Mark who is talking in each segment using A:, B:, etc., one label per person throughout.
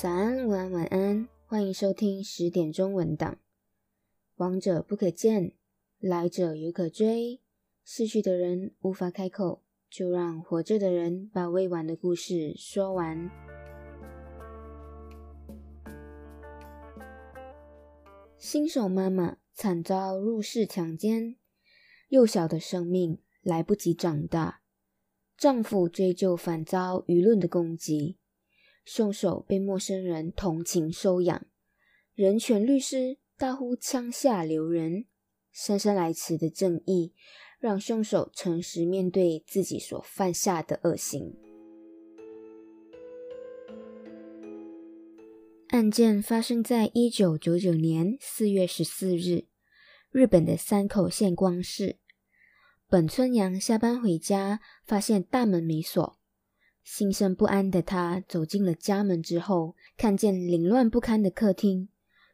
A: 早安，午安，晚安，欢迎收听十点钟文档。往者不可见，来者犹可追。逝去的人无法开口，就让活着的人把未完的故事说完。新手妈妈惨遭入室强奸，幼小的生命来不及长大，丈夫追究反遭舆论的攻击。凶手被陌生人同情收养，人权律师大呼枪下留人，姗姗来迟的正义让凶手诚实面对自己所犯下的恶行。案件发生在一九九九年四月十四日，日本的山口县光市。本村阳下班回家，发现大门没锁。心生不安的他走进了家门之后，看见凌乱不堪的客厅，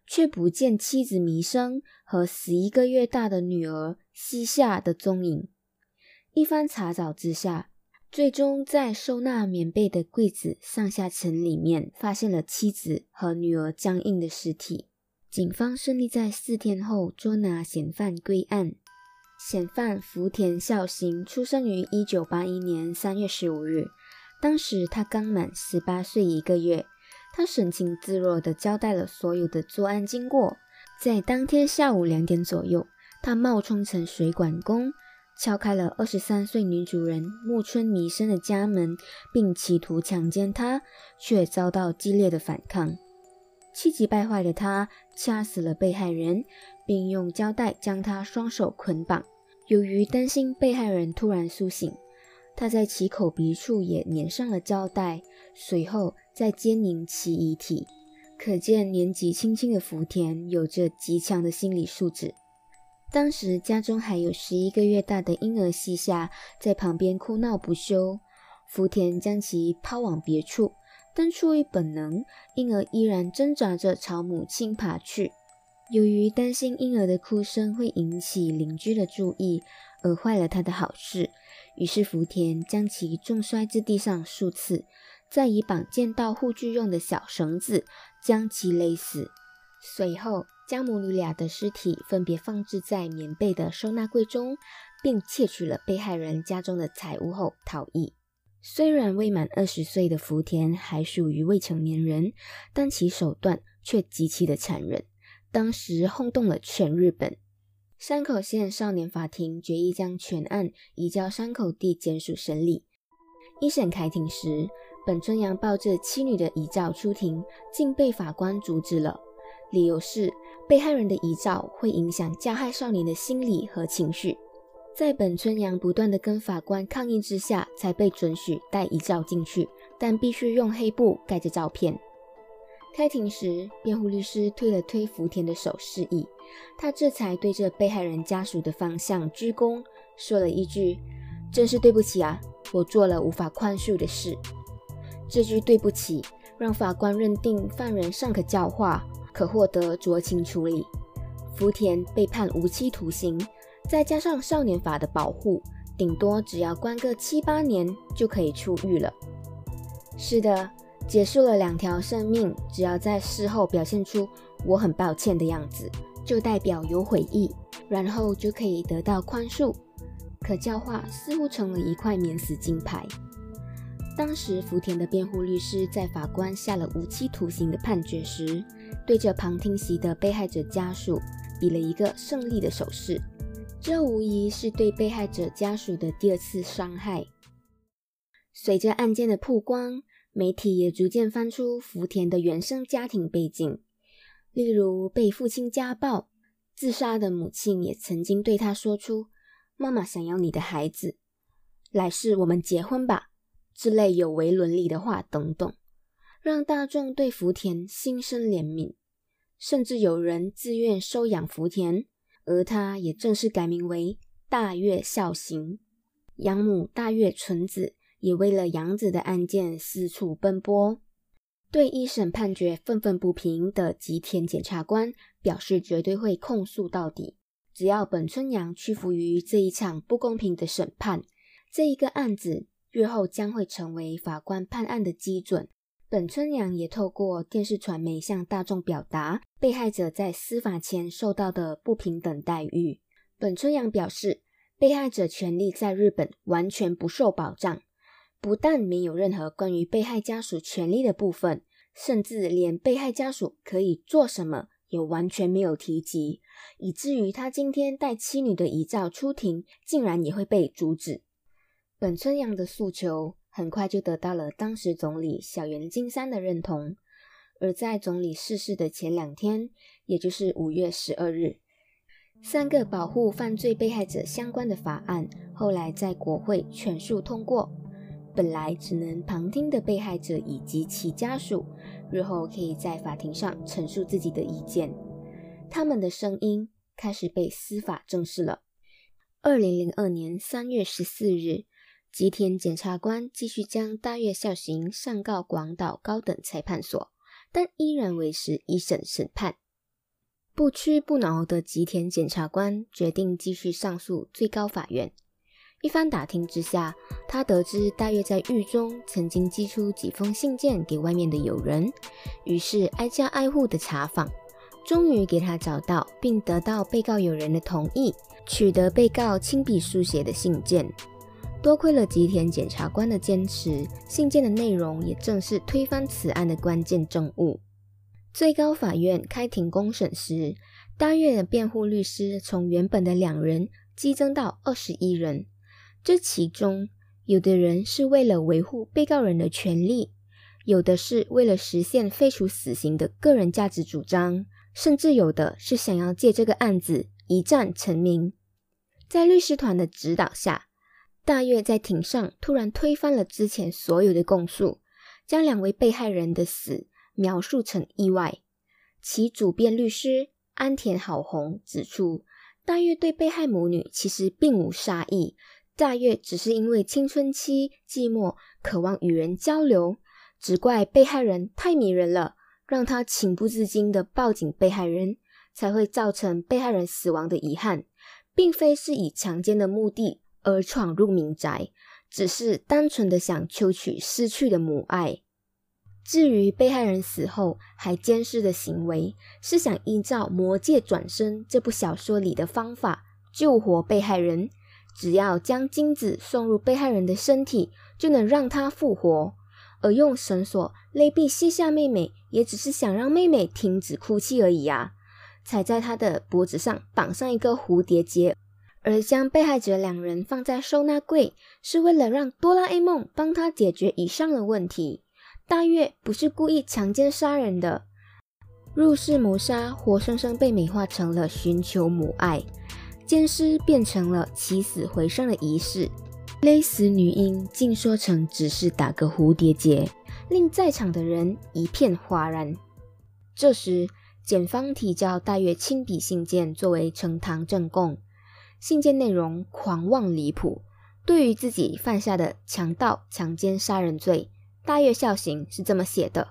A: 却不见妻子弥生和十一个月大的女儿西夏的踪影。一番查找之下，最终在收纳棉被的柜子上下层里面发现了妻子和女儿僵硬的尸体。警方顺利在四天后捉拿嫌犯归案。嫌犯福田孝行出生于一九八一年三月十五日。当时他刚满十八岁一个月，他神情自若地交代了所有的作案经过。在当天下午两点左右，他冒充成水管工，敲开了二十三岁女主人木村弥生的家门，并企图强奸她，却遭到激烈的反抗。气急败坏的他掐死了被害人，并用胶带将她双手捆绑。由于担心被害人突然苏醒。他在其口鼻处也粘上了胶带，随后再煎凝其遗体。可见年纪轻轻的福田有着极强的心理素质。当时家中还有十一个月大的婴儿西夏在旁边哭闹不休，福田将其抛往别处，但出于本能，婴儿依然挣扎着朝母亲爬去。由于担心婴儿的哭声会引起邻居的注意，而坏了他的好事。于是福田将其重摔至地上数次，再以绑剑道护具用的小绳子将其勒死。随后将母女俩的尸体分别放置在棉被的收纳柜中，并窃取了被害人家中的财物后逃逸。虽然未满二十岁的福田还属于未成年人，但其手段却极其的残忍，当时轰动了全日本。山口县少年法庭决议将全案移交山口地检署审理。一审开庭时，本村阳抱着妻女的遗照出庭，竟被法官阻止了，理由是被害人的遗照会影响加害少年的心理和情绪。在本村阳不断的跟法官抗议之下，才被准许带遗照进去，但必须用黑布盖着照片。开庭时，辩护律师推了推福田的手，示意他这才对着被害人家属的方向鞠躬，说了一句：“真是对不起啊，我做了无法宽恕的事。”这句对不起让法官认定犯人尚可教化，可获得酌情处理。福田被判无期徒刑，再加上少年法的保护，顶多只要关个七八年就可以出狱了。是的。结束了两条生命，只要在事后表现出我很抱歉的样子，就代表有悔意，然后就可以得到宽恕。可教化似乎成了一块免死金牌。当时福田的辩护律师在法官下了无期徒刑的判决时，对着旁听席的被害者家属比了一个胜利的手势。这无疑是对被害者家属的第二次伤害。随着案件的曝光。媒体也逐渐翻出福田的原生家庭背景，例如被父亲家暴、自杀的母亲也曾经对他说出“妈妈想要你的孩子，来世我们结婚吧”之类有违伦理的话等等，让大众对福田心生怜悯，甚至有人自愿收养福田，而他也正式改名为大月孝行，养母大月纯子。也为了养子的案件四处奔波，对一审判决愤愤不平的吉田检察官表示，绝对会控诉到底。只要本村阳屈服于这一场不公平的审判，这一个案子日后将会成为法官判案的基准。本村阳也透过电视传媒向大众表达被害者在司法前受到的不平等待遇。本村阳表示，被害者权利在日本完全不受保障，不但没有任何关于被害家属权利的部分，甚至连被害家属可以做什么也完全没有提及，以至于他今天带妻女的遗照出庭，竟然也会被阻止。本村阳的诉求。很快就得到了当时总理小原金三的认同，而在总理逝世的前两天，也就是五月十二日，三个保护犯罪被害者相关的法案后来在国会全数通过。本来只能旁听的被害者以及其家属，日后可以在法庭上陈述自己的意见，他们的声音开始被司法重视了。二零零二年三月十四日。吉田检察官继续将大月孝行上告广岛高等裁判所，但依然维持一审审判。不屈不挠的吉田检察官决定继续上诉最高法院。一番打听之下，他得知大月在狱中曾经寄出几封信件给外面的友人，于是挨家挨户的查访，终于给他找到，并得到被告友人的同意，取得被告亲笔书写的信件。多亏了吉田检察官的坚持，信件的内容也正是推翻此案的关键证物。最高法院开庭公审时，大月的辩护律师从原本的两人激增到二十一人。这其中，有的人是为了维护被告人的权利，有的是为了实现废除死刑的个人价值主张，甚至有的是想要借这个案子一战成名。在律师团的指导下。大月在庭上突然推翻了之前所有的供述，将两位被害人的死描述成意外。其主辩律师安田好宏指出，大月对被害母女其实并无杀意，大月只是因为青春期寂寞，渴望与人交流，只怪被害人太迷人了，让他情不自禁的抱紧被害人，才会造成被害人死亡的遗憾，并非是以强奸的目的。而闯入民宅，只是单纯的想求取失去的母爱。至于被害人死后还监视的行为，是想依照《魔戒转生》这部小说里的方法救活被害人。只要将精子送入被害人的身体，就能让他复活。而用绳索勒毙膝下妹妹，也只是想让妹妹停止哭泣而已啊！才在她的脖子上绑上一个蝴蝶结。而将被害者两人放在收纳柜，是为了让哆啦 A 梦帮他解决以上的问题。大月不是故意强奸杀人的，入室谋杀活生生被美化成了寻求母爱，奸尸变成了起死回生的仪式，勒死女婴竟说成只是打个蝴蝶结，令在场的人一片哗然。这时，检方提交大月亲笔信件作为呈堂证供。信件内容狂妄离谱，对于自己犯下的强盗、强奸、杀人罪，大月孝行是这么写的：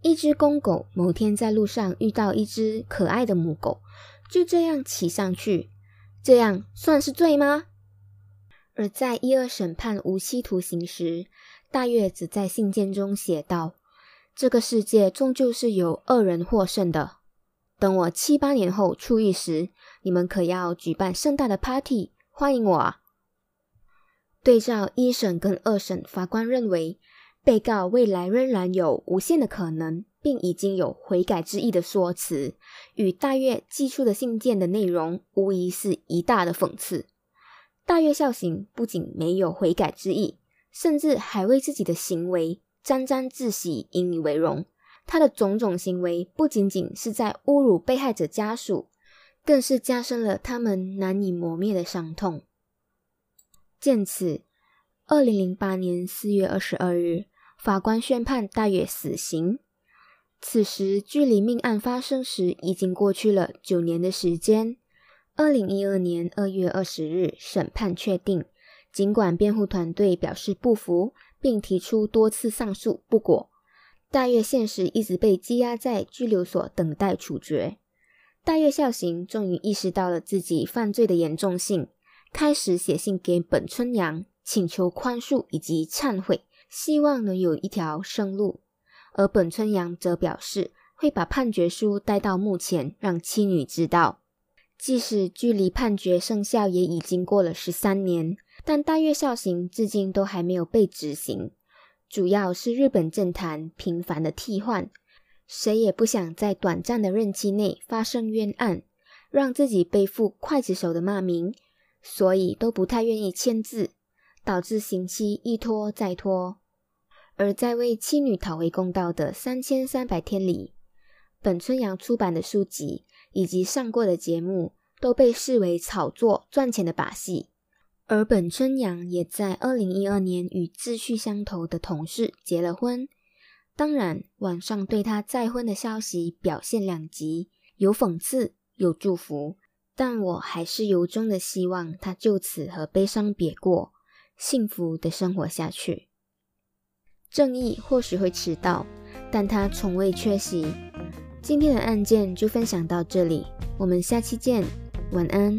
A: 一只公狗某天在路上遇到一只可爱的母狗，就这样骑上去，这样算是罪吗？而在一二审判无期徒刑时，大月只在信件中写道：这个世界终究是由恶人获胜的。等我七八年后出狱时，你们可要举办盛大的 party 欢迎我啊！对照一审跟二审，法官认为被告未来仍然有无限的可能，并已经有悔改之意的说辞，与大月寄出的信件的内容无疑是一大的讽刺。大月孝行不仅没有悔改之意，甚至还为自己的行为沾沾自喜，引以为荣。他的种种行为不仅仅是在侮辱被害者家属，更是加深了他们难以磨灭的伤痛。见此，二零零八年四月二十二日，法官宣判大月死刑。此时距离命案发生时已经过去了九年的时间。二零一二年二月二十日，审判确定。尽管辩护团队表示不服，并提出多次上诉不果。大月现实一直被羁押在拘留所等待处决。大月孝行终于意识到了自己犯罪的严重性，开始写信给本村阳，请求宽恕以及忏悔，希望能有一条生路。而本村阳则表示会把判决书带到墓前，让妻女知道。即使距离判决生效也已经过了十三年，但大月孝行至今都还没有被执行。主要是日本政坛频繁的替换，谁也不想在短暂的任期内发生冤案，让自己背负刽子手的骂名，所以都不太愿意签字，导致刑期一拖再拖。而在为妻女讨回公道的三千三百天里，本村阳出版的书籍以及上过的节目都被视为炒作赚钱的把戏。而本村阳也在二零一二年与志趣相投的同事结了婚。当然，网上对他再婚的消息表现两极，有讽刺，有祝福。但我还是由衷的希望他就此和悲伤别过，幸福的生活下去。正义或许会迟到，但它从未缺席。今天的案件就分享到这里，我们下期见，晚安。